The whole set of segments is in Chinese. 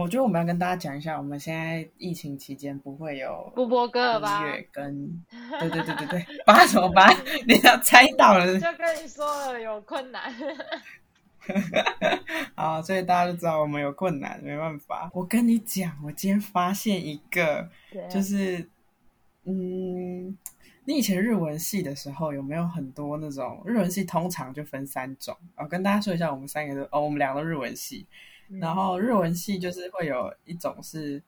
我觉得我们要跟大家讲一下，我们现在疫情期间不会有不播歌了吧？音乐跟对对对对对，八什么八？你要猜到了，就跟你说了有困难。好，所以大家就知道我们有困难，没办法。我跟你讲，我今天发现一个，就是嗯，你以前日文系的时候有没有很多那种日文系？通常就分三种我，跟大家说一下，我们三个都哦，我们两个日文系。然后日文系就是会有一种是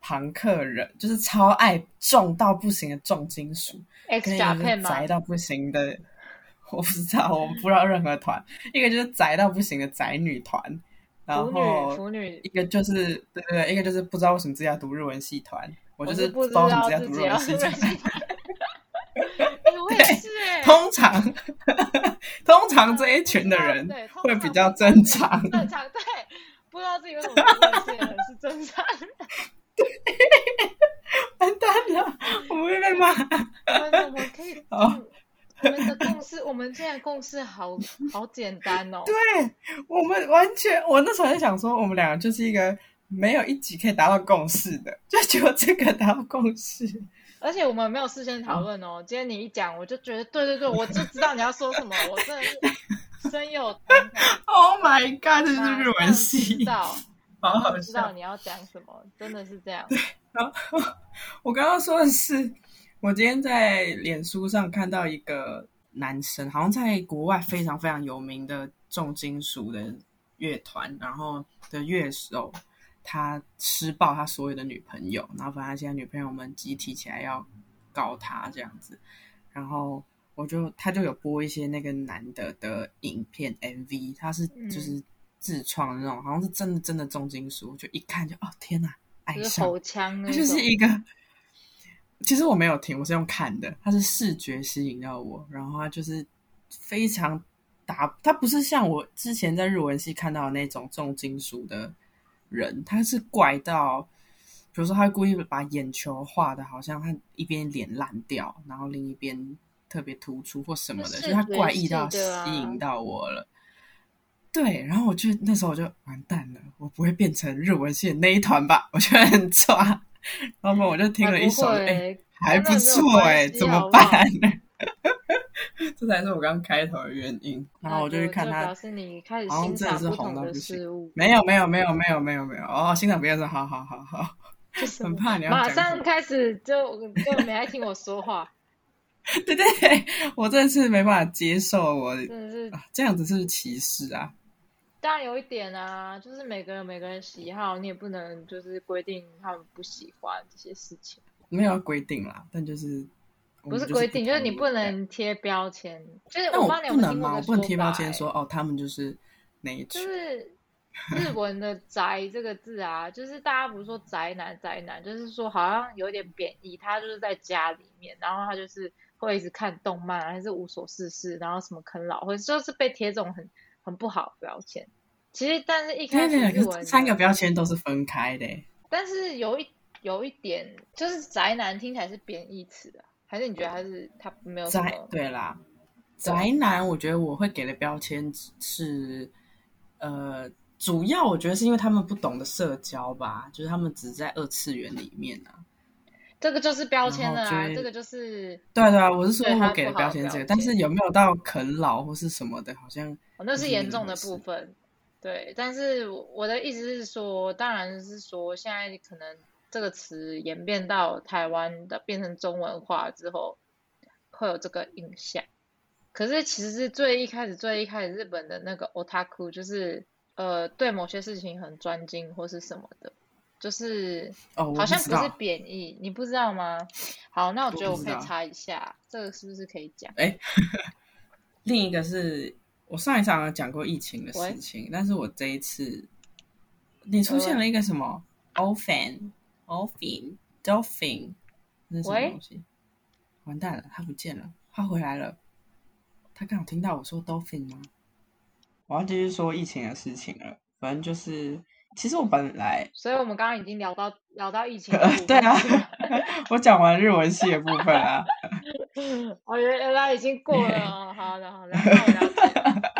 朋克人，就是超爱重到不行的重金属，跟一个宅到不行的，我不知道，我不知道任何团。一个就是宅到不行的宅女团，然后腐女，一个就是对对对，一个就是不知道为什么自己要读日文系团，我就是不知道自己要读日文系团。通常，通常这一群的人会比较正常。正常对，不知道自己为什么这些人是正常。对，完蛋了，我们会被骂。我们可以，我们的共识，我们现在共识好好简单哦。对我们完全，我那时候在想说，我们两个就是一个没有一集可以达到共识的，就只有这个达到共识。而且我们没有事先讨论哦。今天你一讲，我就觉得对对对，我就知道你要说什么。我真的是深有同感。Oh my god！这是日文系，知道，好好知道你要讲什么，真的是这样。然后我刚刚说的是，我今天在脸书上看到一个男生，好像在国外非常非常有名的重金属的乐团，然后的乐手。他施暴他所有的女朋友，然后反正现在女朋友们集体起来要告他这样子，然后我就他就有播一些那个男的的影片 MV，他是就是自创的那种，好像是真的真的重金属，就一看就哦天哪，爱上，他就是一个，其实我没有听，我是用看的，他是视觉吸引到我，然后他就是非常打，他不是像我之前在日文系看到的那种重金属的。人他是怪到，比如说他故意把眼球画的好像他一边脸烂掉，然后另一边特别突出或什么的，就是他怪异到吸引到我了。对，然后我就那时候我就完蛋了，我不会变成日文系的那一团吧？我觉得很抓。然后我就听了一首，哎，还不错哎，怎么办呢？这才是我刚开头的原因，然后我就去看他，表示你开始欣赏不同的事物。没有没有没有没有没有没有哦，欣赏别人说好好好好，很怕你要马上开始就就没爱听我说话。对对对，我真的是没办法接受，我真的是这样子是歧视啊。当然有一点啊，就是每个人每个人喜好，你也不能就是规定他们不喜欢这些事情。没有规定啦，但就是。不是规定，就是你不能贴标签。就是我不能吗？我不能贴标签说哦，他们就是哪一种？就是日文的“宅”这个字啊，就是大家不是说宅男宅男，就是说好像有点贬义。他就是在家里面，然后他就是会一直看动漫，还是无所事事，然后什么啃老，或者就是被贴这种很很不好的标签。其实，但是一开始日文三个标签都是分开的。但是有一有一点，就是宅男听起来是贬义词啊。还是你觉得还是他没有宅？对啦，宅男，我觉得我会给的标签是，呃，主要我觉得是因为他们不懂得社交吧，就是他们只在二次元里面啊。这个就是标签了啊，这个就是对对啊，我是说我给的标签这个，但是有没有到啃老或是什么的，好像哦那是严重的部分。对，但是我的意思是说，当然是说现在可能。这个词演变到台湾的变成中文化之后，会有这个印象。可是其实是最一开始、最一开始日本的那个 otaku，就是呃对某些事情很专精或是什么的，就是好像不是贬义，你不知道吗？好，那我觉得我可以查一下，这个是不是可以讲？哎，另一个是我上一场讲过疫情的事情，但是我这一次你出现了一个什么 o fan。Dolphin，Dolphin，那是什么东西？完蛋了，他不见了，他回来了。他刚好听到我说 Dolphin 吗？我要继续说疫情的事情了。反正就是，其实我本来……所以我们刚刚已经聊到聊到疫情。对啊，我讲完日文系的部分啊。我 原原来已经过了。好的，好的。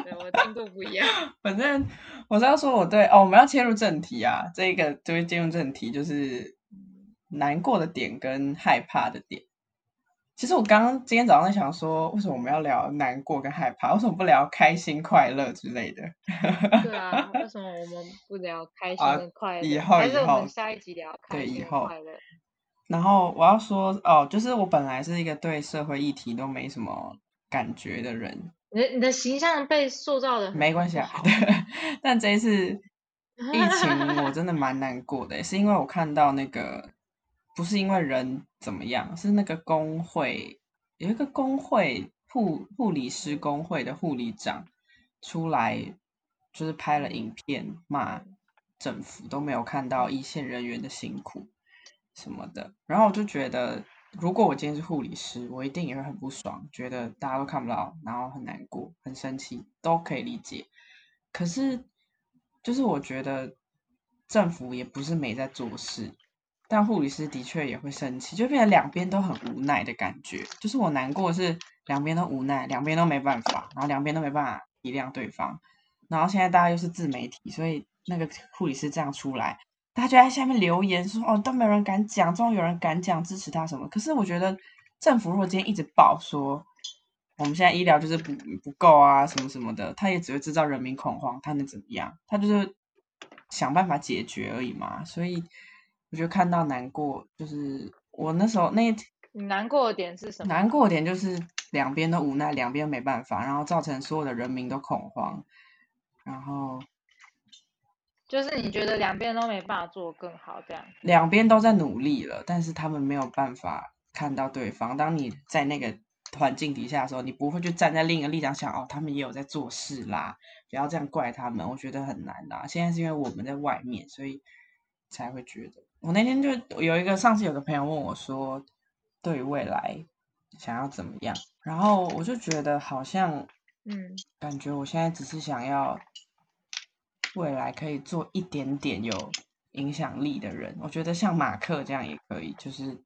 对我进度不一样。反正我是要说我对哦，我们要切入正题啊，这个就会进入正题，就是难过的点跟害怕的点。其实我刚刚今天早上在想说，为什么我们要聊难过跟害怕？为什么不聊开心、快乐之类的？对啊，为什么我们不聊开心 跟快乐？以后以后下一集聊开心对以后快乐？然后我要说哦，就是我本来是一个对社会议题都没什么感觉的人，你的你的形象被塑造的没关系啊。对，但这一次疫情我真的蛮难过的，是因为我看到那个不是因为人怎么样，是那个工会有一个工会护护理师工会的护理长出来，就是拍了影片骂政府，都没有看到一线人员的辛苦什么的。然后我就觉得，如果我今天是护理师，我一定也会很不爽，觉得大家都看不到，然后很难过、很生气，都可以理解。可是，就是我觉得政府也不是没在做事，但护理师的确也会生气，就变成两边都很无奈的感觉。就是我难过是两边都无奈，两边都没办法，然后两边都没办法体谅对方。然后现在大家又是自媒体，所以那个护理师这样出来，大家就在下面留言说：“哦，都没有人敢讲，终于有人敢讲支持他什么。”可是我觉得政府如果今天一直报说我们现在医疗就是不不够啊，什么什么的，他也只会制造人民恐慌，他能怎么样？他就是想办法解决而已嘛。所以我就看到难过，就是我那时候那难过的点是什么？难过的点就是两边都无奈，两边没办法，然后造成所有的人民都恐慌，然后就是你觉得两边都没办法做更好，这样。两边都在努力了，但是他们没有办法看到对方。当你在那个环境底下的时候，你不会去站在另一个立场想，哦，他们也有在做事啦，不要这样怪他们。我觉得很难啦。现在是因为我们在外面，所以才会觉得。我那天就有一个上次有个朋友问我说，对于未来想要怎么样，然后我就觉得好像嗯，感觉我现在只是想要未来可以做一点点有影响力的人。我觉得像马克这样也可以，就是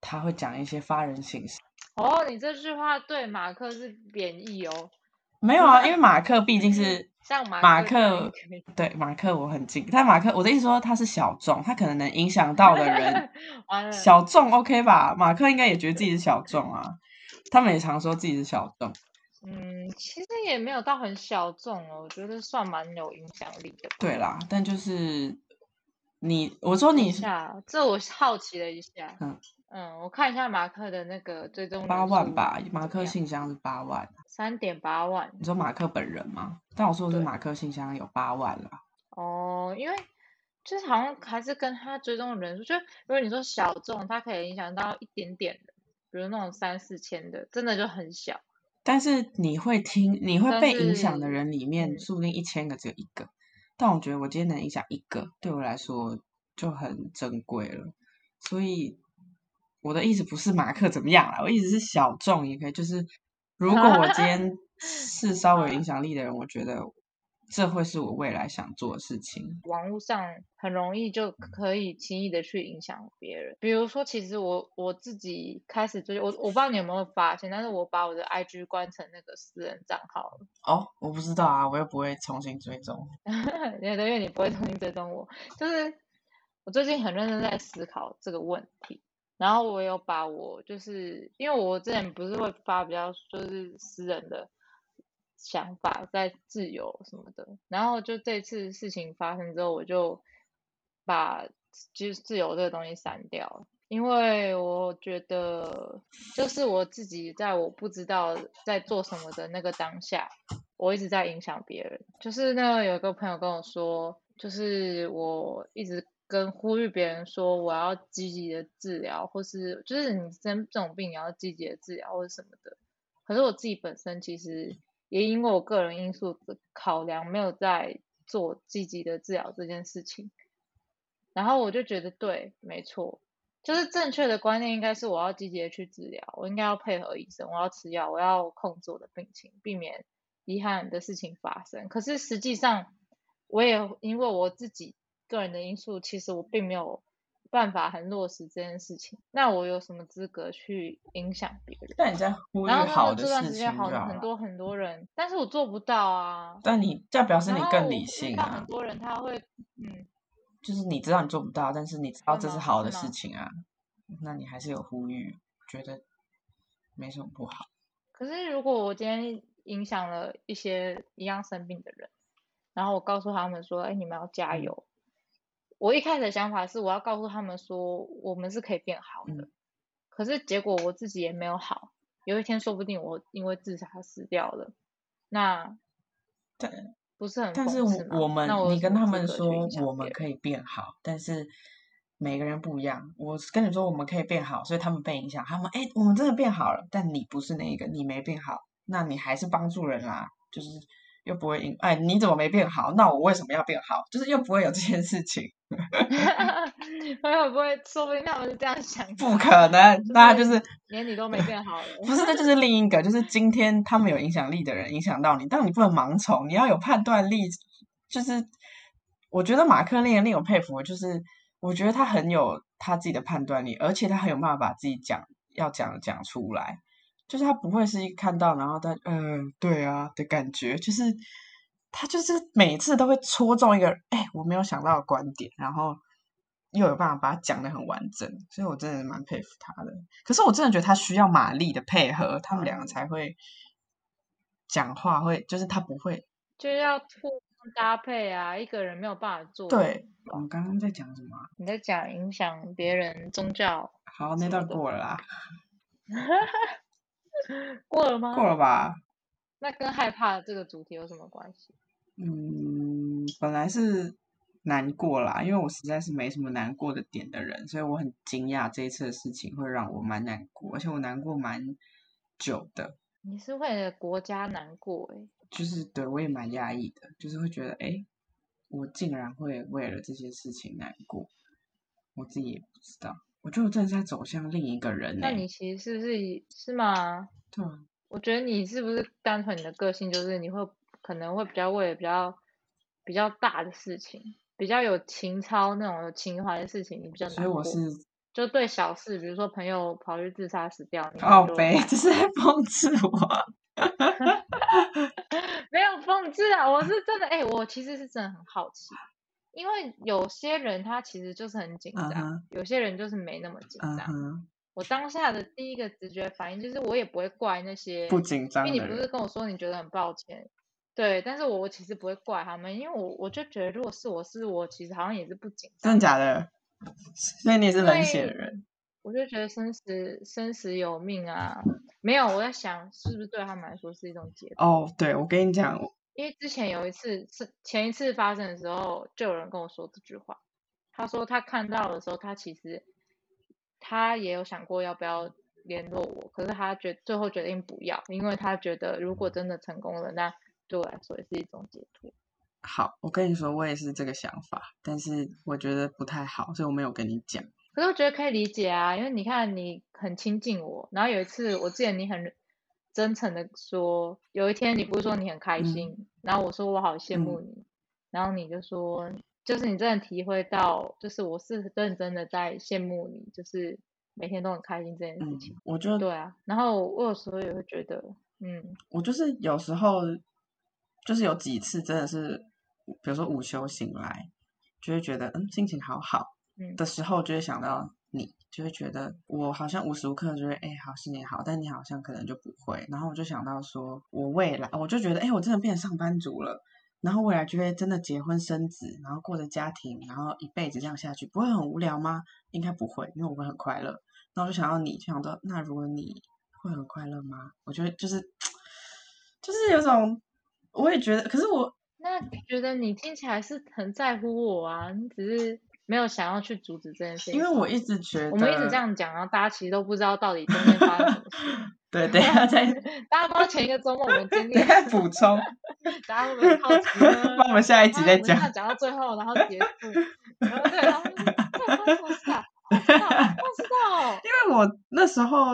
他会讲一些发人省思。哦，你这句话对马克是贬义哦。没有啊，因为马克毕竟是 像马马克对马克我很近，但马克我的意思说他是小众，他可能能影响到的人，小众 OK 吧？马克应该也觉得自己是小众啊，他们也常说自己是小众。嗯，其实也没有到很小众哦，我觉得算蛮有影响力的吧。对啦，但就是你，我说你下，这我好奇了一下。嗯嗯，我看一下马克的那个追踪八万吧，马克信箱是八万。三点八万你说马克本人吗？但我说的是马克信箱有八万啦。哦，因为就是好像还是跟他追踪的人数，就如果你说小众，他可以影响到一点点的，比如那种三四千的，真的就很小。但是你会听，你会被影响的人里面，嗯说不定一千个只有一个。但我觉得我今天能影响一个，对我来说就很珍贵了。所以我的意思不是马克怎么样啦，我意思是小众也可以。就是如果我今天是 稍微有影响力的人，我觉得这会是我未来想做的事情。网络上很容易就可以轻易的去影响别人。比如说，其实我我自己开始追我，我不知道你有没有发现，但是我把我的 IG 关成那个私人账号了。哦，我不知道啊，我又不会重新追踪。对对，因为你不会重新追踪我，就是我最近很认真在思考这个问题，然后我有把我就是因为我之前不是会发比较就是私人的想法在自由什么的，然后就这次事情发生之后，我就把就是自由这个东西删掉。因为我觉得，就是我自己在我不知道在做什么的那个当下，我一直在影响别人。就是那个有个朋友跟我说，就是我一直跟呼吁别人说，我要积极的治疗，或是就是你生这种病你要积极的治疗或者什么的。可是我自己本身其实也因为我个人因素的考量，没有在做积极的治疗这件事情。然后我就觉得对，没错，就是正确的观念应该是我要积极的去治疗，我应该要配合医生，我要吃药，我要控制我的病情，避免遗憾的事情发生。可是实际上，我也因为我自己个人的因素，其实我并没有办法很落实这件事情，那我有什么资格去影响别人？但你在呼吁然好的呢这段事情就时间好。很多很多人，但是我做不到啊。但你这表示你更理性啊到很，多人他会，嗯，就是你知道你做不到，但是你知道这是好的事情啊，那你还是有呼吁，觉得没什么不好。可是如果我今天影响了一些一样生病的人，然后我告诉他们说，哎，你们要加嗯油。我一开始的想法是我要告诉他们说，我们是可以变好的。嗯可是结果我自己也没有好，有一天说不定我因为自杀死掉了，那但不是很但是我们你跟他们说我们可以变好，但是每个人不一样。我跟你说我们可以变好，所以他们被影响，他们哎我们真的变好了，但你不是那一个，你没变好，那你还是帮助人啦，就是又不会因哎你怎么没变好？那我为什么要变好？就是又不会有这件事情，会不会说不定他们是这样想的不啊，可能。那就是连你都没变好了。不是，这就是另一个，就是今天他们有影响力的人影响到你，但你不能盲从，你要有判断力。就是我觉得马克令人令我佩服，就是我觉得他很有他自己的判断力，而且他很有办法把自己讲要讲的讲出来，就是他不会是一看到然后他嗯、对啊的感觉，就是他就是每次都会戳中一个哎我没有想到的观点，然后。又有办法把它讲的很完整，所以我真的蛮佩服他的。可是我真的觉得他需要玛丽的配合，他们两个才会讲话会，就是他不会。就要互相搭配啊，一个人没有办法做。对，我们刚刚在讲什么啊？你在讲影响别人宗教，好，那段过了啦，过了吗？过了吧？那跟害怕这个主题有什么关系？嗯，本来是难过啦，因为我实在是没什么难过的点的人，所以我很惊讶这一次的事情会让我蛮难过，而且我难过蛮久的，你是为了国家难过诶、就是对我也蛮压抑的，就是会觉得，哎，我竟然会为了这些事情难过，我自己也不知道，我觉得我真的是在走向另一个人呢、那你其实是不是以是吗？对啊，我觉得你是不是单纯你的个性就是你会可能会比较为了比较比较大的事情，比较有情操那种有情怀的事情，你比较所以。我是就对小事，比如说朋友跑去自杀死掉，你可靠背，能就还这是在讽刺我。没有讽刺啊，我是真的，哎、我其实是真的很好奇，因为有些人他其实就是很紧张有些人就是没那么紧张。我当下的第一个直觉反应就是，我也不会怪那些不紧张因为你不是，跟我说你觉得很抱歉，对，但是我我其实不会怪他们，因为我我就觉得如果是我是我，其实好像也是不紧张真的，假的？所以你是冷血的人，我就觉得生死生死有命啊，没有，我在想是不是对他们来说是一种解脱。哦，对，我跟你讲，因为之前有一次是前一次发生的时候，就有人跟我说这句话。他说他看到的时候，他其实他也有想过要不要联络我，可是他决最后决定不要，因为他觉得如果真的成功了，那对我来说也是一种解脱。好，我跟你说，我也是这个想法，但是我觉得不太好，所以我没有跟你讲。可是我觉得可以理解啊，因为你看你很亲近我，然后有一次我记得你很真诚的说，有一天你不是说你很开心，然后我说我好羡慕你，然后你就说，就是你真的体会到，就是我是认真的在羡慕你，就是每天都很开心这件事嗯情。，我就。对啊，然后我有时候也会觉得，嗯，我就是有时候就是有几次真的是，比如说午休醒来，就会觉得嗯心情好好嗯。的时候，就会想到你，就会觉得我好像无时无刻就会哎好是你好，但你好像可能就不会，然后我就想到说我未来我就觉得哎我真的变成上班族了。然后未来就会真的结婚生子，然后过着家庭，然后一辈子这样下去，不会很无聊吗？应该不会，因为我会很快乐。然后我就想到你，就想到那如果你会很快乐吗？我觉得就是就是有种，我也觉得，可是我那觉得你听起来是很在乎我啊，你只是没有想要去阻止这件事情。因为我一直觉得我们一直这，样讲，然后大家其实都不知道到底中间发生什么事。对，等一下再 大家不知道前一个周末我们经历补充，大家会不会很好奇呢？帮我们下一集再讲讲到最后，然后结束，然后对，然后这发生什么事啊？不知道，不知道。因为我那时候，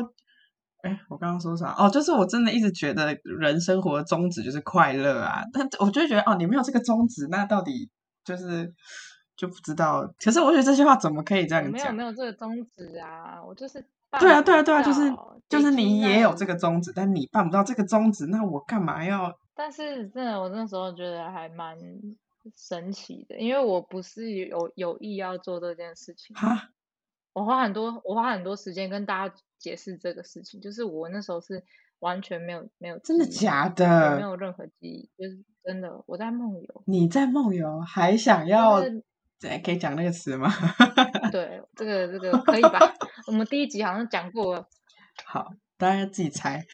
哎，我刚刚说啥？哦，就是我真的一直觉得人生活的宗旨就是快乐啊，但我就会觉得哦，你没有这个宗旨，那到底就是就不知道。可是我觉得这句话怎么可以这样讲？没有没有这个宗旨啊，我就是对啊对啊对啊，就是就是你也有这个。宗旨，但你办不到这个宗旨，那我干嘛要？但是真的，我那时候觉得还蛮神奇的，因为我不是有有意要做这件事情。哈，我花很多我花很多时间跟大家解释这个事情，就是我那时候是完全没有没有真的假的没？有任何记忆，就是真的我在梦游。你在梦游还想要？就是对，可以讲那个词吗？对，这个这个可以吧？我们第一集好像讲过了，好，大家自己猜，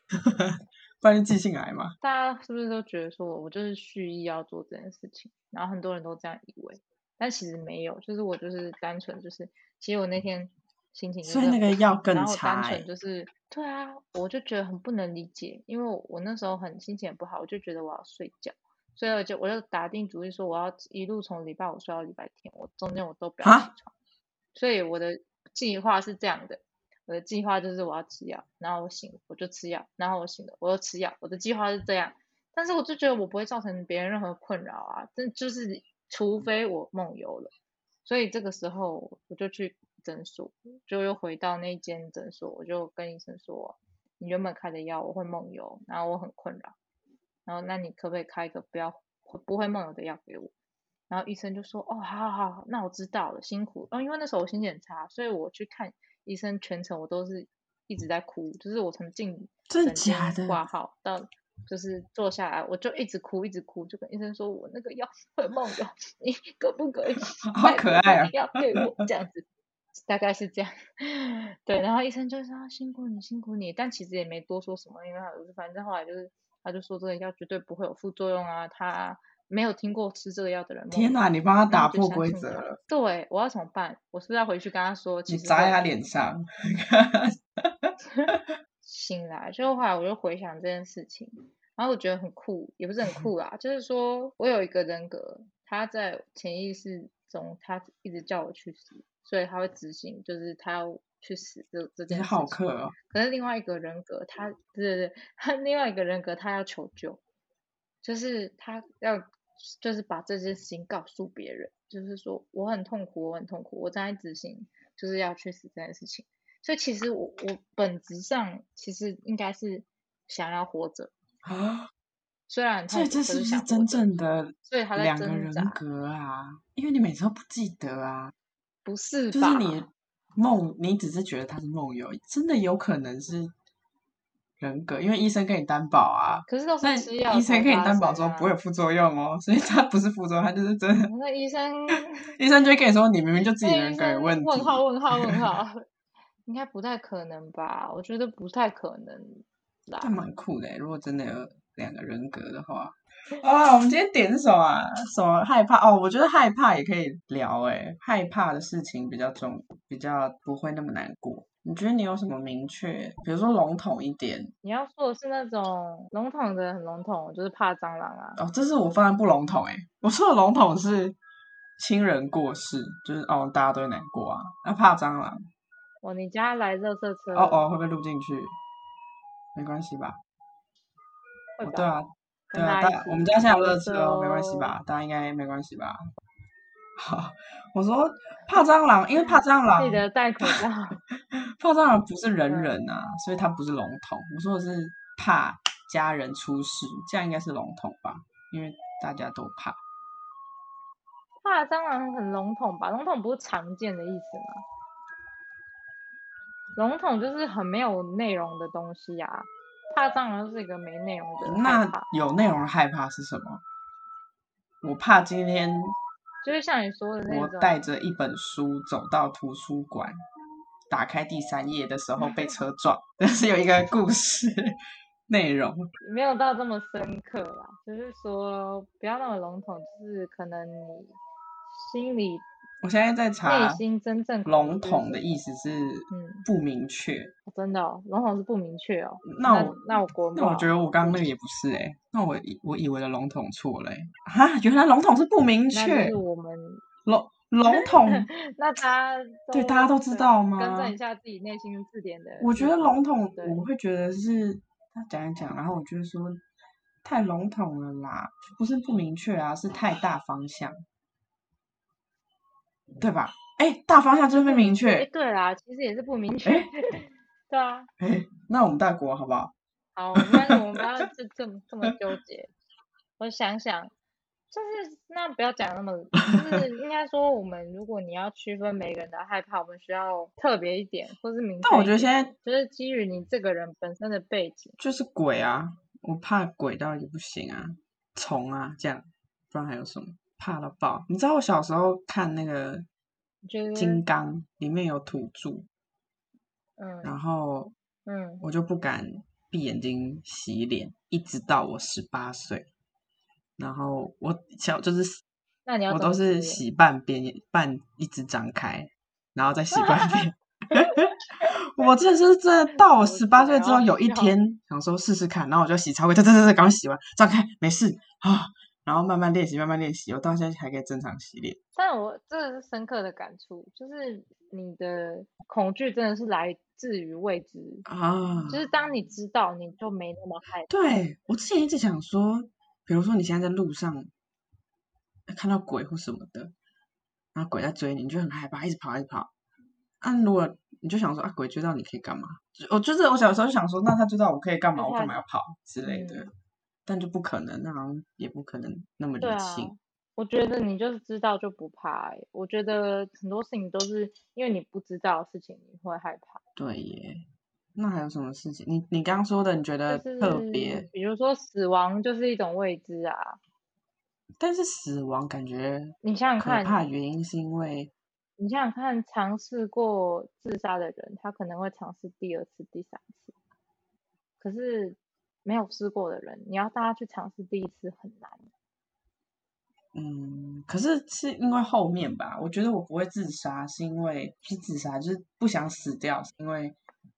不然就记性来嘛。大家是不是都觉得说我就是蓄意要做这件事情？然后很多人都这样以为，但其实没有，就是我就是单纯就是，其实我那天心情就是所以那个很不好要更然后单纯就是对啊，我就觉得很不能理解，因为我我那时候很心情很不好，我就觉得我要睡觉，所以我就我就打定主意说我要一路从礼拜五睡到礼拜天，我中间我都不要起床，所以我的计划是这样的。我的计划就是我要吃药，然后我醒我就吃药，然后我醒了我又吃药，我的计划是这样。但是我就觉得我不会造成别人任何困扰啊，但就是除非我梦游了。所以这个时候我就去诊所，就又回到那间诊所，我就跟医生说，你原本开的药我会梦游，然后我很困扰，然后那你可不可以开一个不要不会梦游的药给我？然后医生就说，哦，好好好，那我知道了，辛苦。哦，因为那时候我心情很差，所以我去看医生全程我都是一直在哭，就是我从进诊间假的挂号到就是坐下来，我就一直哭，一直哭，就跟医生说我那个药会梦游，你可不可以好买可爱啊这个药给我？这样子，大概是这样。对，然后医生就说、啊、辛苦你，辛苦你，但其实也没多说什么，因为反正后来就是他就说这个药绝对不会有副作用啊，他没有听过吃这个药的人。天哪，你帮他打破规则了，对，我要怎么办？我是不是要回去跟他说？其你实会砸在他脸上。醒来，就后来我就回想这件事情，然后我觉得很酷，也不是很酷啦，就是说我有一个人格，他在潜意识中，他一直叫我去死，所以他会执行，就是他要去死这这件事情。客哦，可是另外一个人格，他对对对，他另外一个人格，他要求救，就是他要就是把这件事情告诉别人，就是说我很痛苦，我很痛苦，我正在执行就是要去死这件事情。所以其实我我本质上其实应该是想要活着，啊，虽然很所以这是不是真正的所以他在两个人格啊？因为你每次都不记得啊，不是吧？就是你梦，你只是觉得他是梦游，真的有可能是人格，因为医生跟你担保啊。可是都那是吃药医生跟你担保说不会有副作用哦，所以他不是副作用，他就是真的。那医生 医生就会跟你说，你明明就自己人格有问题。问号 问号问号，应该不太可能吧？我觉得不太可能啦。这蛮酷的欸，如果真的有两个人格的话。啊，我们今天点是什么啊？什么害怕？哦，我觉得害怕也可以聊诶，害怕的事情比较重，比较不会那么难过。你觉得你有什么明确，比如说笼统一点？你要说的是那种笼统的，很笼统，就是怕蟑螂啊。哦，这是我放在不笼统诶，我说的笼统是亲人过世，就是哦，大家都会难过啊。那怕蟑螂，哦，你家来热色车？哦哦，会不会录进去？没关系吧？会吧？哦对啊，对啊，我们家现在有倒垃热车哦，没关系吧？大家应该没关系吧？好，我说怕蟑螂，因为怕蟑螂记，得戴口罩。怕蟑螂不是人嗯人啊，所以它不是笼统。我说的是怕家人出事，这样应该是笼统吧？因为大家都怕。怕蟑螂很笼统吧？笼统不是常见的意思吗？笼统就是很没有内容的东西啊。怕蟑螂是一个没内容的那，有内容害怕是什么？我怕今天就是像你说的那我种，带着一本书走到图书馆，打开第三页的时候被车撞，但是有一个故事 内容。没有到这么深刻啦，就是说不要那么笼统，就是可能你心里我现在在查内查心真正笼统的，意思是嗯不明确。真的哦，笼统是不明确哦。那我那我国那我贸觉得我刚刚那个也不是哎、那我我以为的笼统错了哎、啊，原来笼统是不明那确就是，我们笼笼统。那大家对大家都知道吗更正一下自己内心字典的。我觉得笼统，对我会觉得是他讲一讲，然后我觉得说太笼统了啦，不是不明确啊，是太大方向。对吧？哎，大方向就是不明哎，确。对啦，其实也是不明确。对啊，哎，那我们大国好不好？好，但是我们不要这这么这么纠结。我想想，就是那不要讲那么，就是应该说，我们如果你要区分每个人的害怕，我们需要特别一点，或是明确。但我觉得现在就是基于你这个人本身的背景，就是鬼啊，我怕鬼到也不行啊，虫啊这样，不然还有什么怕了爆？你知道我小时候看那个金刚里面有土著，嗯然后嗯，我就不敢闭眼睛洗脸，一直到我十八岁。然后我小就是那你要我都是洗半边半一直张开，然后再洗半边。我真的是真的到我十八岁之后，有一天想说试试看，然后我就洗超快，对对对对，赶快洗完，张开没事啊，然后慢慢练习，慢慢练习，我到现在还可以正常洗脸。但我这个是深刻的感触，就是你的恐惧真的是来自于未知，啊，就是当你知道，你就没那么害怕。对我之前一直想说，比如说你现在在路上看到鬼或什么的，然后鬼在追你，你就很害怕，一直跑，一直跑。啊，如果你就想说啊，鬼追到你可以干嘛？我就是我小时候就想说，那他追到我可以干嘛？我干嘛要跑之类的？嗯但就不可能，那好像也不可能那么理性。，我觉得你就是知道就不怕、欸。我觉得很多事情都是因为你不知道的事情，你会害怕。对耶，那还有什么事情？你你刚刚说的，你觉得就是特别，比如说死亡就是一种未知啊。但是死亡感觉你想想看怕，看，原因是因为你想想看，尝试过自杀的人，他可能会尝试第二次、第三次。可是没有试过的人，你要大家去尝试第一次很难。嗯，可是是因为后面吧，我觉得我不会自杀，是因为不是自杀，就是不想死掉，是因为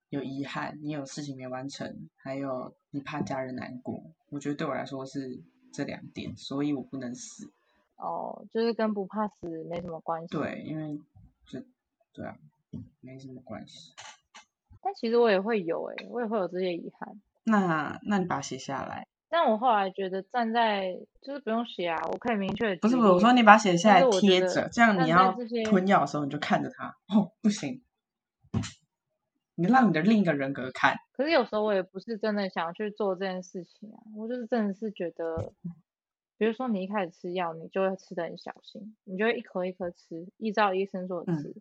有遗憾，你有事情没完成，还有你怕家人难过。我觉得对我来说是这两点，所以我不能死。哦，就是跟不怕死没什么关系。对，因为就对啊，没什么关系。但其实我也会有诶、我也会有这些遗憾。那那你把它写下来，但我后来觉得站在就是不用写啊，我可以明确不是不是，我说你把它写下来贴着，这样你要吞药的时候你就看着它。哦，不行，你让你的另一个人格看。可是有时候我也不是真的想去做这件事情啊，我就是真的是觉得，比如说你一开始吃药，你就会吃的很小心，你就会一颗一颗吃，依照医生说的嗯吃。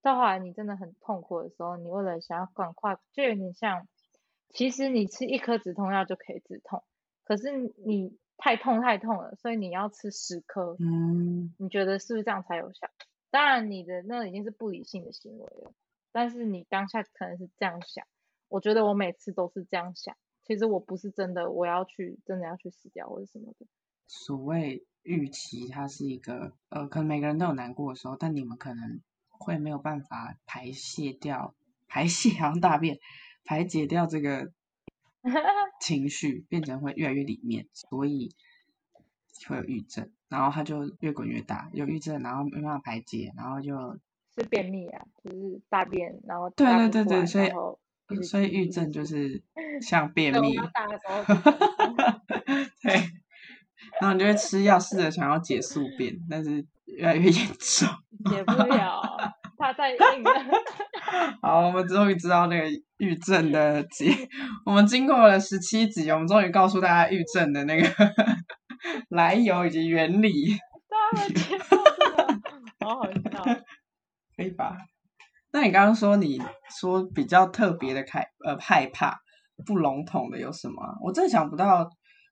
到后来你真的很痛苦的时候，你为了想要赶快，就有点像，其实你吃一颗止痛药就可以止痛，可是你太痛太痛了，所以你要吃十颗，嗯，你觉得是不是这样才有效？当然，你的那已经是不理性的行为了，但是你当下可能是这样想。我觉得我每次都是这样想，其实我不是真的我要去真的要去死掉或者什么的。所谓预期，它是一个呃，可能每个人都有难过的时候，但你们可能会没有办法排泄掉，排泄好像大便，排解掉这个 情绪，变成会越来越里面，所以会有郁症，然后它就越滚越大，有郁症，然后没办法排解，然后就是便秘啊，就是大便然后对对对对，所以所以郁挤一直挤症就是像便秘，对，然后你就会吃药，试着想要解宿便，但是越来越严重。解不了，它太硬了。好，我们终于知道那个郁症的结，我们经过了十七集，我们终于告诉大家郁症的那个 来由以及原理，大好好笑。可以吧？那你刚刚说你说比较特别的害呃害怕不笼统的有什么啊？我真的想不到，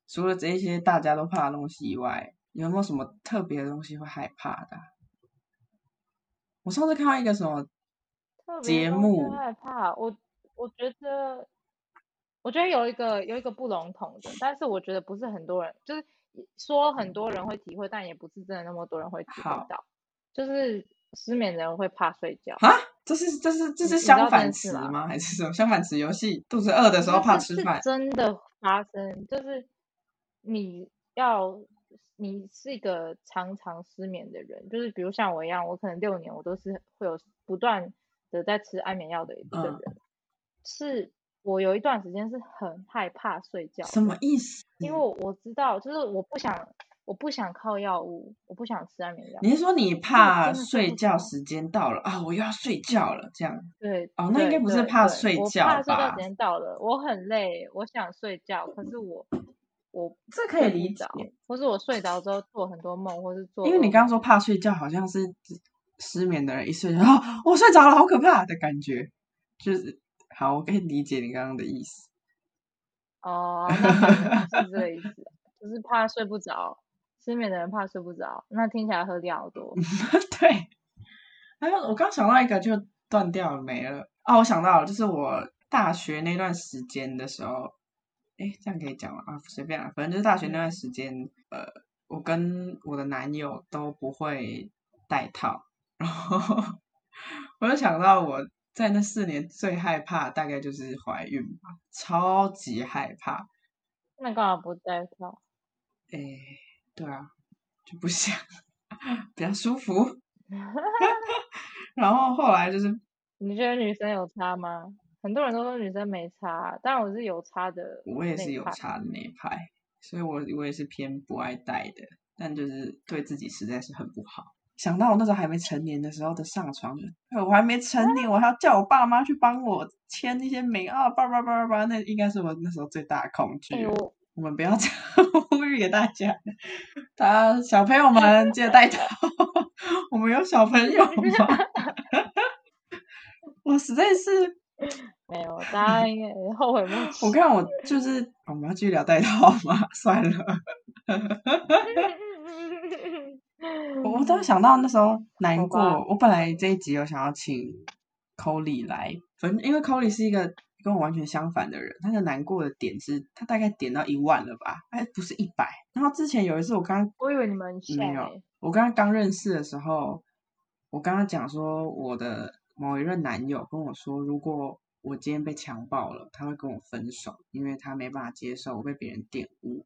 除了这些大家都怕的东西以外，有没有什么特别的东西会害怕的啊？我上次看到一个什么节目害怕，我我觉得，我觉得有一个有一个不笼统的，但是我觉得不是很多人，就是说很多人会体会，但也不是真的那么多人会体会到，就是失眠的人会怕睡觉。啊？这是这是这是相反词吗？还是什么相反词游戏？肚子饿的时候怕吃饭，真的发生，就是你要你是一个常常失眠的人，就是比如像我一样，我可能六年我都是会有不断的在吃安眠药的一个嗯人，是我有一段时间是很害怕睡觉，什么意思？因为我我知道，就是我不想，我不想靠药物，我不想吃安眠药。你是说你怕睡觉时间到了啊？我又要睡觉了，这样对，哦，那应该不是怕睡觉吧怕睡觉时？间到了，我很累，我想睡觉，可是我我 这可以理解，或是我睡着之后做很多梦，或是做因为你刚刚说怕睡觉，好像是指失眠的人一睡着 哦，我睡着了，好可怕的感觉。就是好，我可以理解你刚刚的意思。哦，是这个意思，就是怕睡不着，失眠的人怕睡不着，那听起来合理好多。对，还有我刚想到一个就断掉了没了哦，我想到了，就是我大学那段时间的时候，哎，这样可以讲吗？啊，随便啊，反正就是大学那段时间，呃，我跟我的男友都不会戴套，然后我就想到我在那四年最害怕大概就是怀孕吧，超级害怕，那干嘛不戴套？哎，对啊，就不想比较舒服。然后后来就是你觉得女生有差吗？很多人都说女生没差，但我是有差的。我也是有差的那一派，所以我我也是偏不爱戴的，但就是对自己实在是很不好。想到我那时候还没成年的时候的上床，我还没成年，我还要叫我爸妈去帮我签那些名啊，叭叭叭叭叭，那应该是我那时候最大的恐惧。哎我我们不要这样 呼吁给大家，大家小朋友们记得戴套。我们有小朋友吗？我实在是，没有，大家应该后悔莫及。我看我就是，我们要继续聊戴套吗？算了，我我突然想到那时候难过，我本来这一集有想要请 Colly 来，反正因为 Colly 是一个跟我完全相反的人，他的难过的点是他大概点到一万了吧，哎，不是一百。然后之前有一次我刚我以为你们没有欸，我刚刚刚认识的时候，我刚刚讲说我的某一任男友跟我说，如果我今天被强暴了，他会跟我分手，因为他没办法接受我被别人玷污。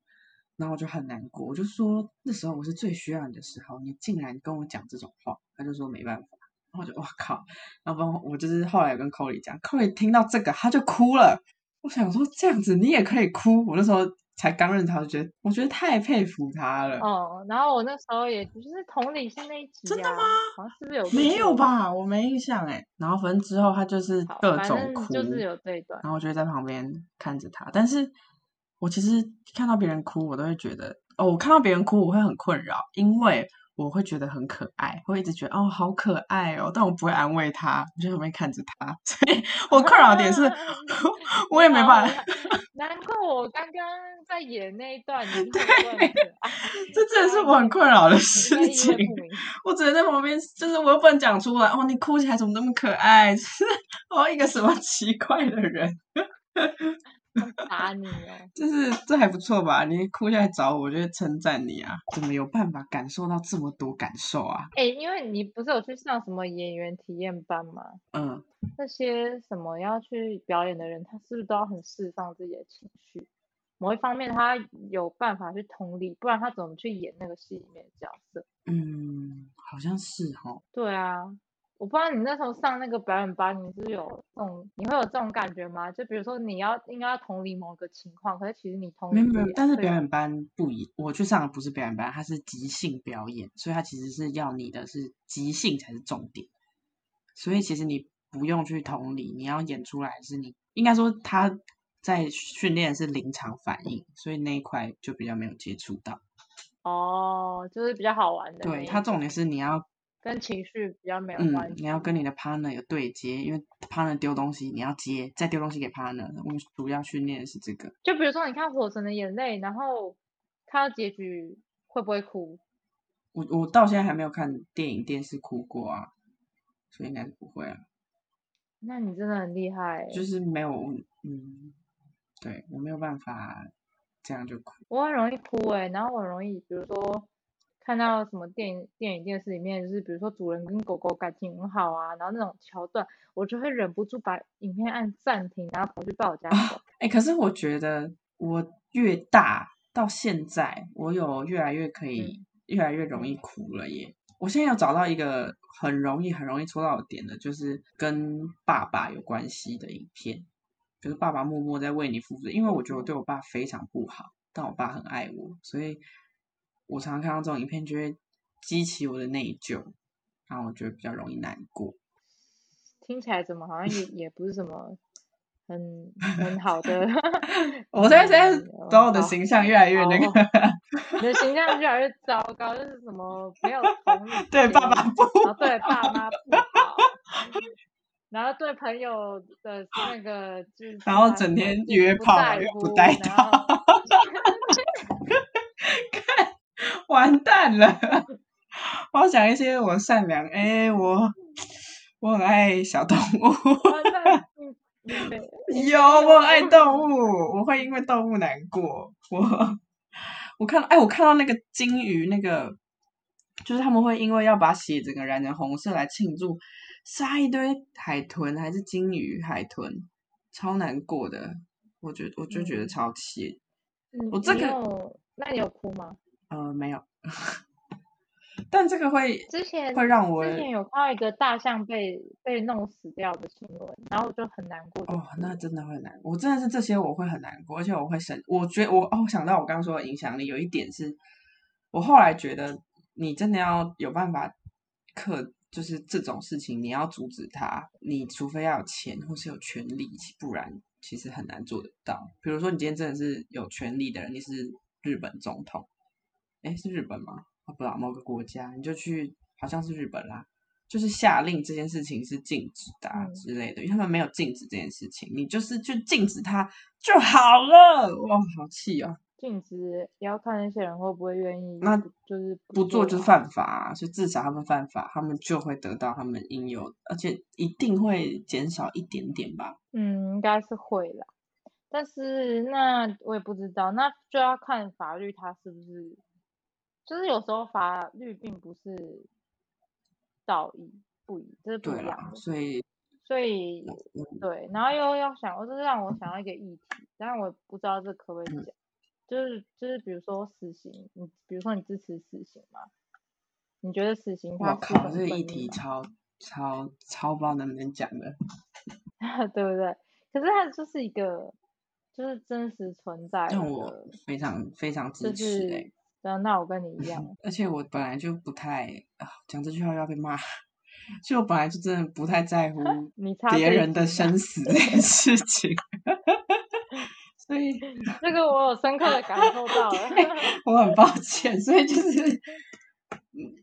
然后我就很难过，我就说那时候我是最需要你的时候，你竟然跟我讲这种话，他就说没办法。然后我就哇靠，然后我我就是后来有跟 Colly 讲，Colly 听到这个他就哭了。我想说这样子你也可以哭，我那时候才刚认识他，就觉得我觉得太佩服他了。哦，然后我那时候也就是同理心那一集、啊，真的吗？好像是不是有没有？吧？我没印象哎。然后反正之后他就是好，各种哭，就是有这一段。然后我就在旁边看着他。但是我其实看到别人哭，我都会觉得哦，我看到别人哭我会很困扰，因为我会觉得很可爱，会一直觉得哦好可爱哦，但我不会安慰他，我就在旁边看着他。所以我困扰的点是，我也没办法。难怪我刚刚在演那一段，你是会很可爱这真的是我很困扰的事情。我只能在旁边，就是我又不能讲出来。哦，你哭起来怎么那么可爱？就 是哦，一个什么奇怪的人，要打你哦！就是这还不错吧？你哭下来找我，我就会称赞你啊！怎么有办法感受到这么多感受啊？哎、因为你不是有去上什么演员体验班吗？嗯，那些什么要去表演的人，他是不是都要很释放自己的情绪？某一方面，他有办法去同理，不然他怎么去演那个戏里面的角色？嗯，好像是哦。对啊，我不知道你那时候上那个表演班，你是有这种，你会有这种感觉吗？就比如说你要应该要同理某个情况，可是其实你同没有没有但是表演班不一，我去上的不是表演班，它是即兴表演，所以它其实是要你的是即兴才是重点。所以其实你不用去同理，你要演出来是你应该说他在训练是临场反应，所以那一块就比较没有接触到。哦，就是比较好玩的对，它重点是你要跟情绪比较没有嗯关，系。你要跟你的 partner 有对接，因为 partner 丢东西你要接，再丢东西给 partner。我们主要训练的是这个。就比如说，你看《火神的眼泪》，然后看到结局会不会哭？我我到现在还没有看电影电视哭过啊，所以应该是不会啊。那你真的很厉害欸。就是没有，嗯，对我没有办法这样就哭。我很容易哭诶、然后我很容易，比如说看到什么电影、电影、电视里面，就是比如说主人跟狗狗感情很好啊，然后那种桥段，我就会忍不住把影片按暂停，然后跑去抱我家狗。哎、可是我觉得我越大到现在，我有越来越可以，越来越容易哭了耶。我现在有找到一个很容易、很容易戳到我点的，就是跟爸爸有关系的影片，就是爸爸默默在为你付出。因为我觉得我对我爸非常不好，但我爸很爱我，所以我常常看到这种影片，就会激起我的内疚，然后我觉得比较容易难过。听起来怎么好像也 也不是什么很很好的。我现在现在嗯把我的形象越来越那个，你的形象越来越糟糕，就是什么没有同理对爸爸不对爸妈不好，然后对朋友的那个就是然后整天约炮又不带然后 完蛋了！我要讲一些我善良，哎，我我很爱小动物，有我很爱动物，我会因为动物难过。我我看，哎，我看到那个金鱼，那个就是他们会因为要把血整个染成红色来庆祝，杀一堆海豚还是金鱼海豚，超难过的。我觉得我就觉得嗯超气，嗯我这个那你有哭吗？呃，没有，但这个会之前会让我之前有看到一个大象被被弄死掉的新闻，然后我就很难过。哦，那真的会难，我真的是这些我会很难过，而且我会生，我觉得我哦，想到我刚刚说的影响力，有一点是，我后来觉得你真的要有办法克，就是这种事情你要阻止它，你除非要有钱或是有权利，不然其实很难做得到。比如说你今天真的是有权利的人，你是日本总统，诶，是日本吗？我不知道某个国家，你就去，好像是日本啦，就是下令这件事情是禁止的、啊嗯之类的，因为他们没有禁止这件事情，你就是去禁止它就好了。哇，好气哦！禁止也要看那些人会不会愿意，那就是不做就犯法、啊，所以至少他们犯法，他们就会得到他们应有，而且一定会减少一点点吧。嗯，应该是会啦。但是那我也不知道，那就要看法律它是不是，就是有时候法律并不是道义不一，这是不一样，的。所以所以嗯对，然后又要想，就是让我想到一个议题，但是我不知道这可不可以嗯讲，就是就是比如说死刑，你比如说你支持死刑吗？你觉得死刑我靠，这个议题超超超不知道能不能讲的。对不对？可是它就是一个，就是真实存在让我，非常非常支持那那我跟你一样，而且我本来就不太啊，讲这句话要被骂。就我本来就真的不太在乎 别人的生死这件事情，所以这个我有深刻的感受到了。我很抱歉。所以就是，嗯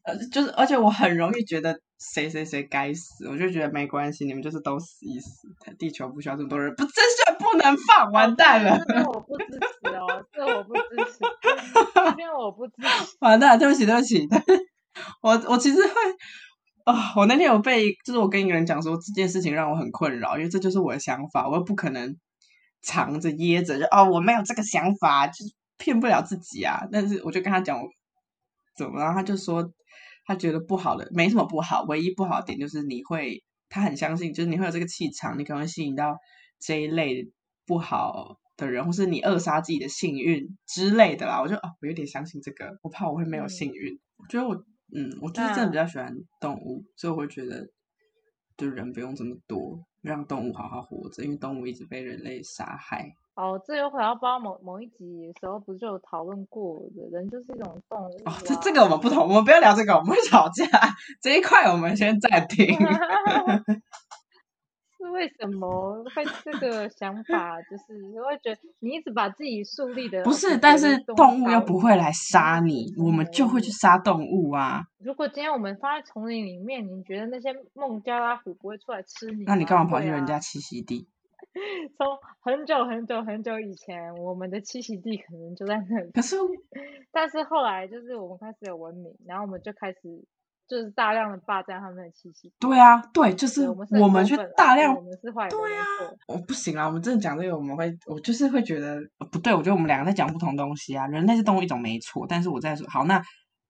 呃，就是，而且我很容易觉得谁谁谁该死，我就觉得没关系，你们就是都死一死，地球不需要这么多人，不，这选不能放，完蛋了，这边我不支持哦，这我不支持，这边我不支持。完蛋了，对不起，对不起，我我其实会。啊、我那天有被，就是我跟一个人讲说这件事情让我很困扰，因为这就是我的想法，我又不可能藏着掖着，就哦我没有这个想法，就是骗不了自己啊。但是我就跟他讲我怎么，然后他就说他觉得不好的没什么不好，唯一不好的点就是你会，他很相信，就是你会有这个气场，你可能会吸引到这一类不好的人，或是你扼杀自己的幸运之类的啦。我就哦，我有点相信这个，我怕我会没有嗯幸运。我觉得我嗯，我就是真的比较喜欢动物，所以我会觉得，就人不用这么多，让动物好好活着，因为动物一直被人类杀害。哦，这有回到不知道某某一集的时候，不是就有讨论过的，人就是一种动物、啊。哦，这这个我们不同，我们不要聊这个，我们会吵架。这一块我们先暂停。是为什么会这个想法？就是会觉得你一直把自己树立的不是，但是动物又不会来杀你，我们就会去杀动物啊。如果今天我们放在丛林里面，你觉得那些孟加拉虎不会出来吃你？那你干嘛跑去人家栖息地？从很久很久很久以前，我们的栖息地可能就在那里。可是 但是后来就是我们开始有文明，然后我们就开始就是大量的霸占他们的栖息地。对啊，对，就是我们去大量对我们是坏人，我不行啊，我们真的讲这个，我们会，我就是会觉得呃不对。我觉得我们两个在讲不同东西啊。人类是动物一种没错，但是我在说，好，那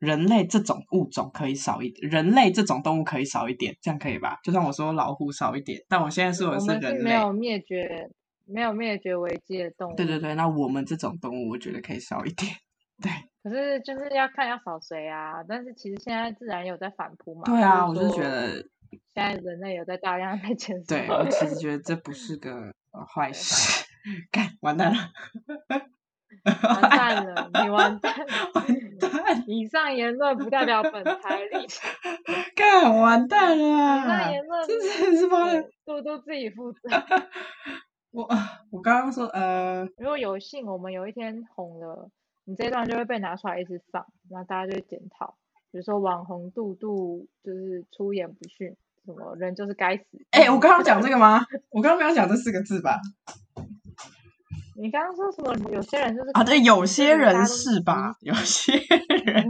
人类这种物种可以少一点，人类这种动物可以少一点，这样可以吧？就算我说老虎少一点，但我现在说我的们是没人类，有灭绝、没有灭绝危机的动物。对对对，那我们这种动物，我觉得可以少一点。对可是就是要看要少谁啊。但是其实现在自然有在反扑嘛。对啊，我就觉得，现在人类有在大量在减少。对我其实觉得这不是个呃坏事，干完蛋了。完蛋了，你完蛋了！完蛋，以上言论不代表本台立场，干完蛋了以上啊！言论这真的是妈的，都都自己负责。我我刚刚说呃，如果有幸我们有一天红了，你这一段就会被拿出来一直放，然后大家就会检讨，比如说网红杜杜就是出言不逊，什么人就是该死。哎、我刚刚讲这个吗？我刚刚没有讲这四个字吧？你刚刚说什么？有些人就是啊，对，有些人是吧？有些人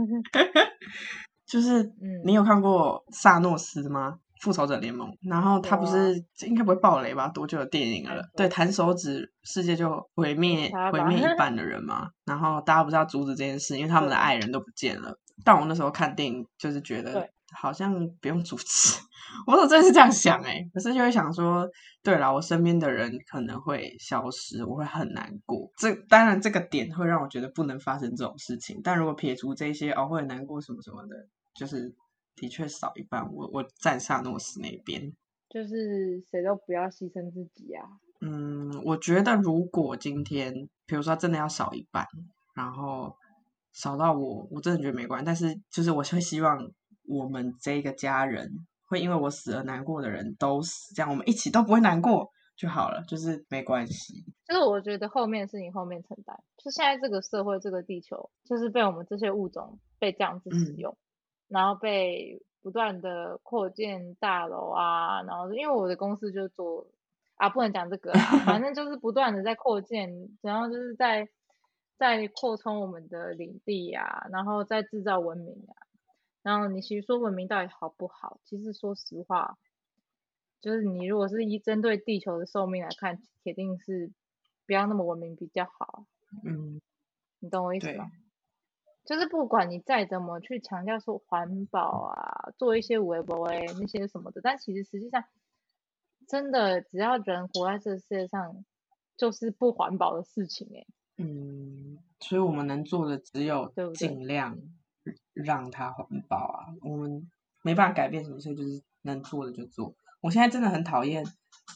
就是嗯你有看过萨诺斯吗？复仇者联盟，然后他不是、应该不会爆雷吧？多久的电影了？对，弹手指世界就毁灭毁灭一半的人嘛。然后大家不是要阻止这件事，因为他们的爱人都不见了。但我那时候看电影就是觉得对好像不用主持，我说真的是这样想哎、可是就会想说，对了，我身边的人可能会消失，我会很难过。这当然这个点会让我觉得不能发生这种事情，但如果撇除这些哦会很难过什么什么的，就是的确少一半。我我站萨诺斯那边。就是谁都不要牺牲自己啊。嗯，我觉得如果今天，比如说真的要少一半，然后少到我，我真的觉得没关系。但是就是我会希望我们这个家人会因为我死而难过的人都死，这样我们一起都不会难过就好了，就是没关系。就是我觉得后面事情后面承担，就现在这个社会这个地球，就是被我们这些物种被这样子使嗯用，然后被不断的扩建大楼啊，然后因为我的公司就做啊，不能讲这个啊，反正就是不断的在扩建，然后就是在在扩充我们的领地啊，然后再制造文明啊，然后你其实说文明到底好不好？其实说实话，就是你如果是一针对地球的寿命来看，铁定是不要那么文明比较好，嗯，你懂我意思对吗？就是不管你再怎么去强调说环保啊，做一些微博哎那些什么的，但其实实际上，真的只要人活在这个世界上，就是不环保的事情哎、嗯，所以我们能做的只有对不对尽量让它环保啊。我们没办法改变什么，所以就是能做的就做。我现在真的很讨厌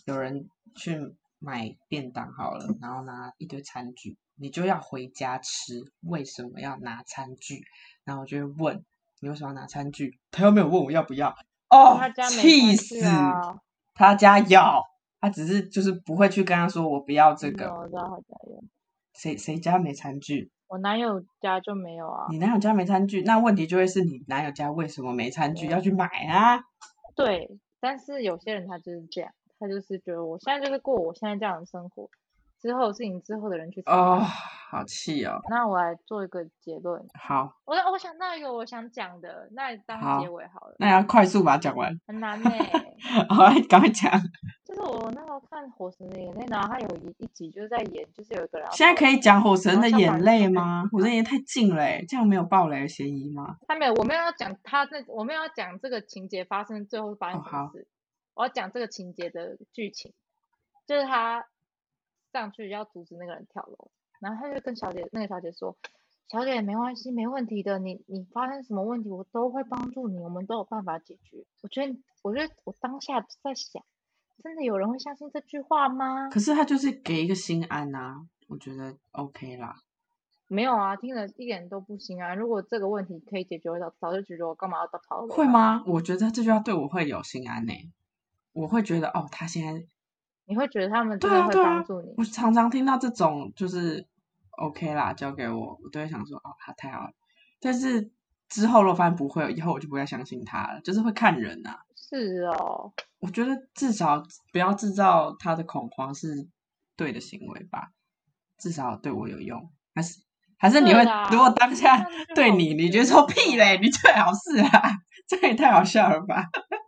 有人去买便当好了，然后拿一堆餐具，你就要回家吃，为什么要拿餐具？然后我就会问你为什么要拿餐具？他又没有问我要不要，哦他家，没气死！啊他家有，他只是就是不会去跟他说我不要这嗯个。我知道他家有，谁谁家没餐具？我男友家就没有啊。你男友家没餐具，那问题就会是你男友家为什么没餐具，要去买啊？对，但是有些人他就是这样，他就是觉得我现在就是过我现在这样的生活，之后是你之后的人去哦，好气哦！那我来做一个结论，好，我我想到一个我想讲的，那你当好结尾好了，那要快速把它讲完。很难呢、好，赶快讲。就是我那时候看《火神的眼泪》，然后他有一一集就是在演，就是有一个人现在可以讲《火神的眼泪》吗？《火神的眼泪》太近了欸，这样没有暴雷的嫌疑吗？他没有，我没有要讲他那，我没有要讲这个情节发生最后发生什么事，我要讲这个情节的剧情，就是他上去要阻止那个人跳楼，然后他就跟小姐那个小姐说，小姐没关系，没问题的，你你发生什么问题我都会帮助你，我们都有办法解决。我觉得，我觉得我当下在想，真的有人会相信这句话吗？可是他就是给一个心安呐、我觉得 OK 啦。没有啊，听了一点都不行啊。如果这个问题可以解决，我早早就解决，我干嘛要到逃楼？会？吗？我觉得这句话对我会有心安呢、我会觉得哦，他现在你会觉得他们真的会帮助你？我常常听到这种就是 OK 啦，交给我，我都会想说哦，他太好了。但是之后如果发现不会，以后我就不会再相信他了，就是会看人呐、是哦，我觉得至少不要制造他的恐慌是对的行为吧，至少对我有用。还是还是你会，如果当下对你，你觉得说屁嘞，你最好是啊，这也太好笑了吧？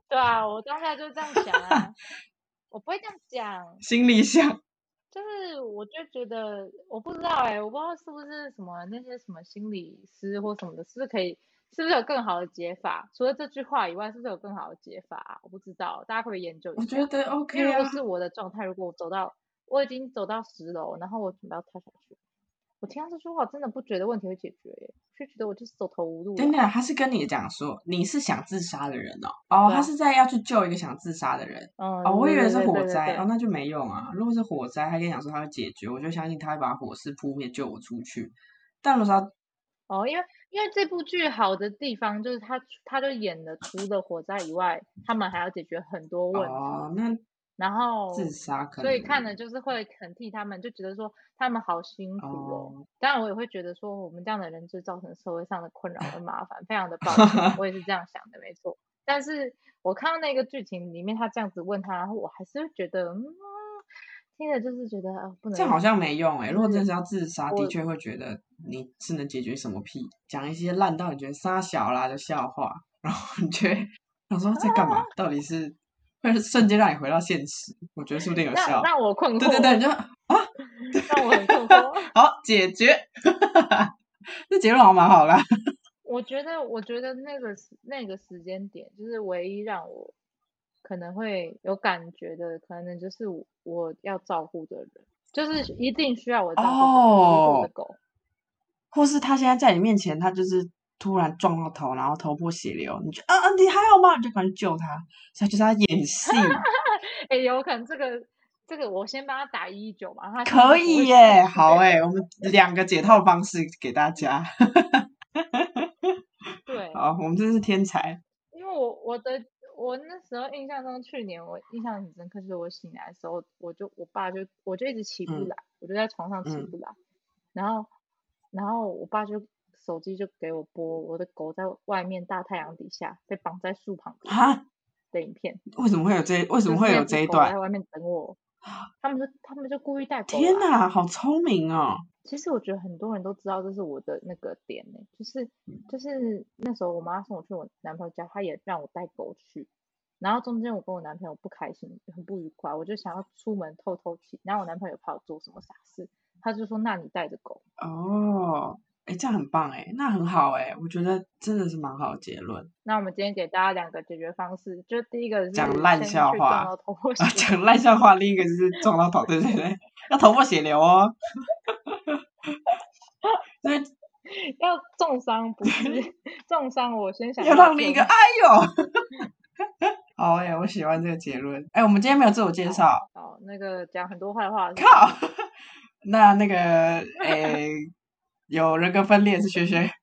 对啊，我当下就这样想啊 我不会这样讲，心里想，就是我就觉得我不知道哎、我不知道是不是什么那些什么心理师或什么的，是不是可以，是不是有更好的解法？除了这句话以外，是不是有更好的解法啊、我不知道，大家可不可以研究一下？我觉得 OK 啊如果。是我的状态，如果我走到我已经走到十楼，然后我准备要跳下去，我听到这句话，真的不觉得问题会解决耶，就觉得我就是走投无路啊。真的，他是跟你讲说你是想自杀的人哦，哦，他是在要去救一个想自杀的人。嗯，哦，我以为是火灾，哦，那就没用啊。如果是火灾，他跟你讲说他会解决，我就相信他会把火势扑灭，救我出去。但如果说哦，因为因为这部剧好的地方就是他他就演的除了火灾以外，他们还要解决很多问题，哦，那然后自杀可能，所以看了就是会很替他们，就觉得说他们好辛苦哦。哦当然，我也会觉得说我们这样的人就造成社会上的困扰跟麻烦，非常的抱歉，我也是这样想的，没错。但是我看到那个剧情里面他这样子问他，然后我还是会觉得，嗯，听着就是觉得啊，不能这样好像没用哎、如果真的是要自杀，的确会觉得你是能解决什么屁，讲一些烂到你觉得杀小啦的笑话，然后你觉得想说在干嘛？到底是会瞬间让你回到现实？我觉得说不定有效让。让我困惑，对对对，你就啊，让我很困惑。好解决，这结论好像蛮好的啊。我觉得，我觉得那个那个时间点，就是唯一让我可能会有感觉的，可能就是我我要照顾的人，就是一定需要我照顾的狗。或是他现在在你面前，他就是突然撞到头，然后头破血流，你就啊啊，你还好吗？你就赶紧救他，所以就是他演戏，哎、有可能这个这个，我先帮他打一一九嘛，他可以耶，好哎，我们两个解套方式给大家，对，好，我们真是天才，因为我我的我那时候印象中，去年我印象很深刻，就是我醒来的时候，我就我爸就我就一直起不嗯。来，我就在床上起嗯。不来，然后然后我爸就手机就给我播我的狗在外面大太阳底下被绑在树旁边哈，的影片，为什么会有这？为什么会有这一段在？外面等我，他们就他们就故意带狗来。天哪，好聪明哦！其实我觉得很多人都知道这是我的那个点呢、就是就是那时候我妈送我去我男朋友家，她也让我带狗去，然后中间我跟我男朋友不开心，很不愉快，我就想要出门透透气，然后我男朋友怕我做什么傻事，他就说那你带着狗，哦，哎，这样很棒哎，那很好哎，我觉得真的是蛮好的结论。那我们今天给大家两个解决方式，就第一个是讲烂笑话撞讲烂笑话，另一个就是撞到头，对对对，要头破血流哦。所以要重伤不是重伤，我先想要到让另一个，做哎呦，好哎，我喜欢这个结论。哎，我们今天没有自我介绍，好那个讲很多坏话，靠。那那个，哎，有人格分裂是学学，